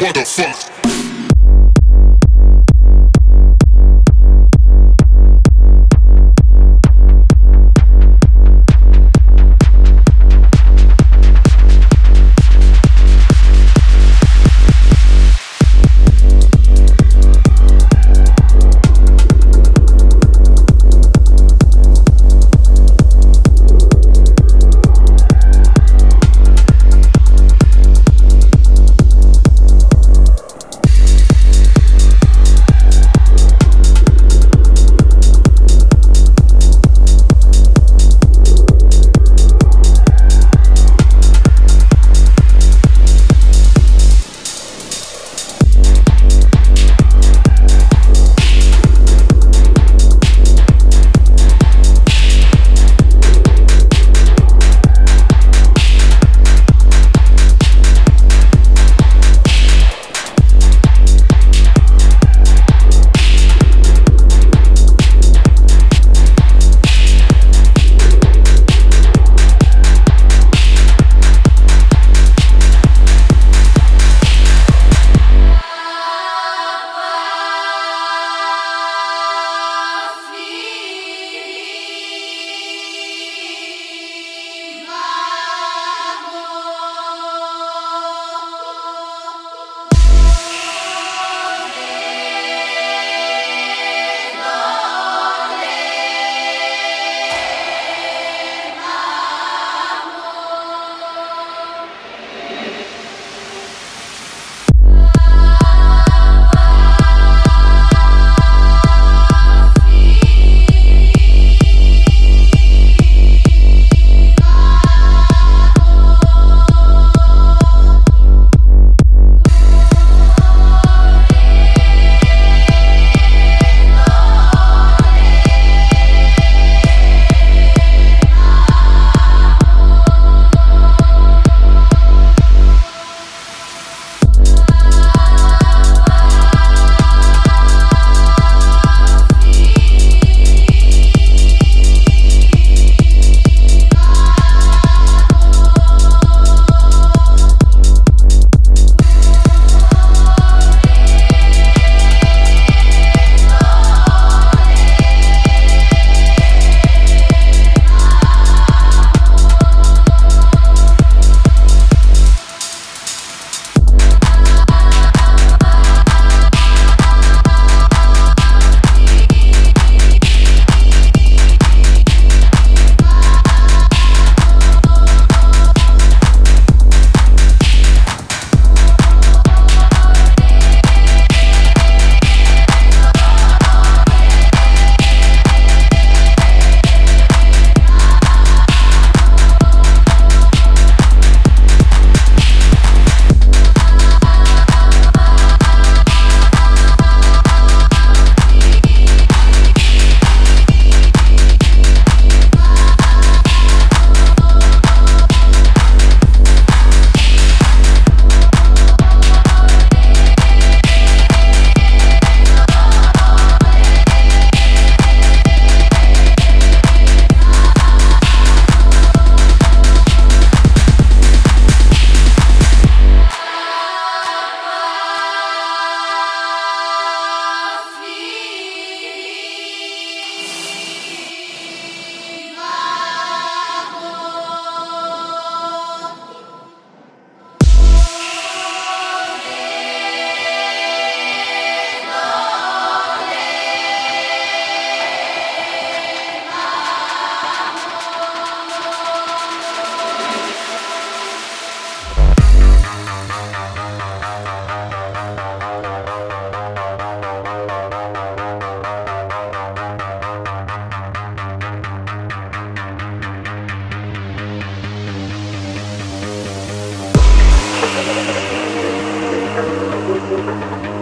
What the fuck? Thank you.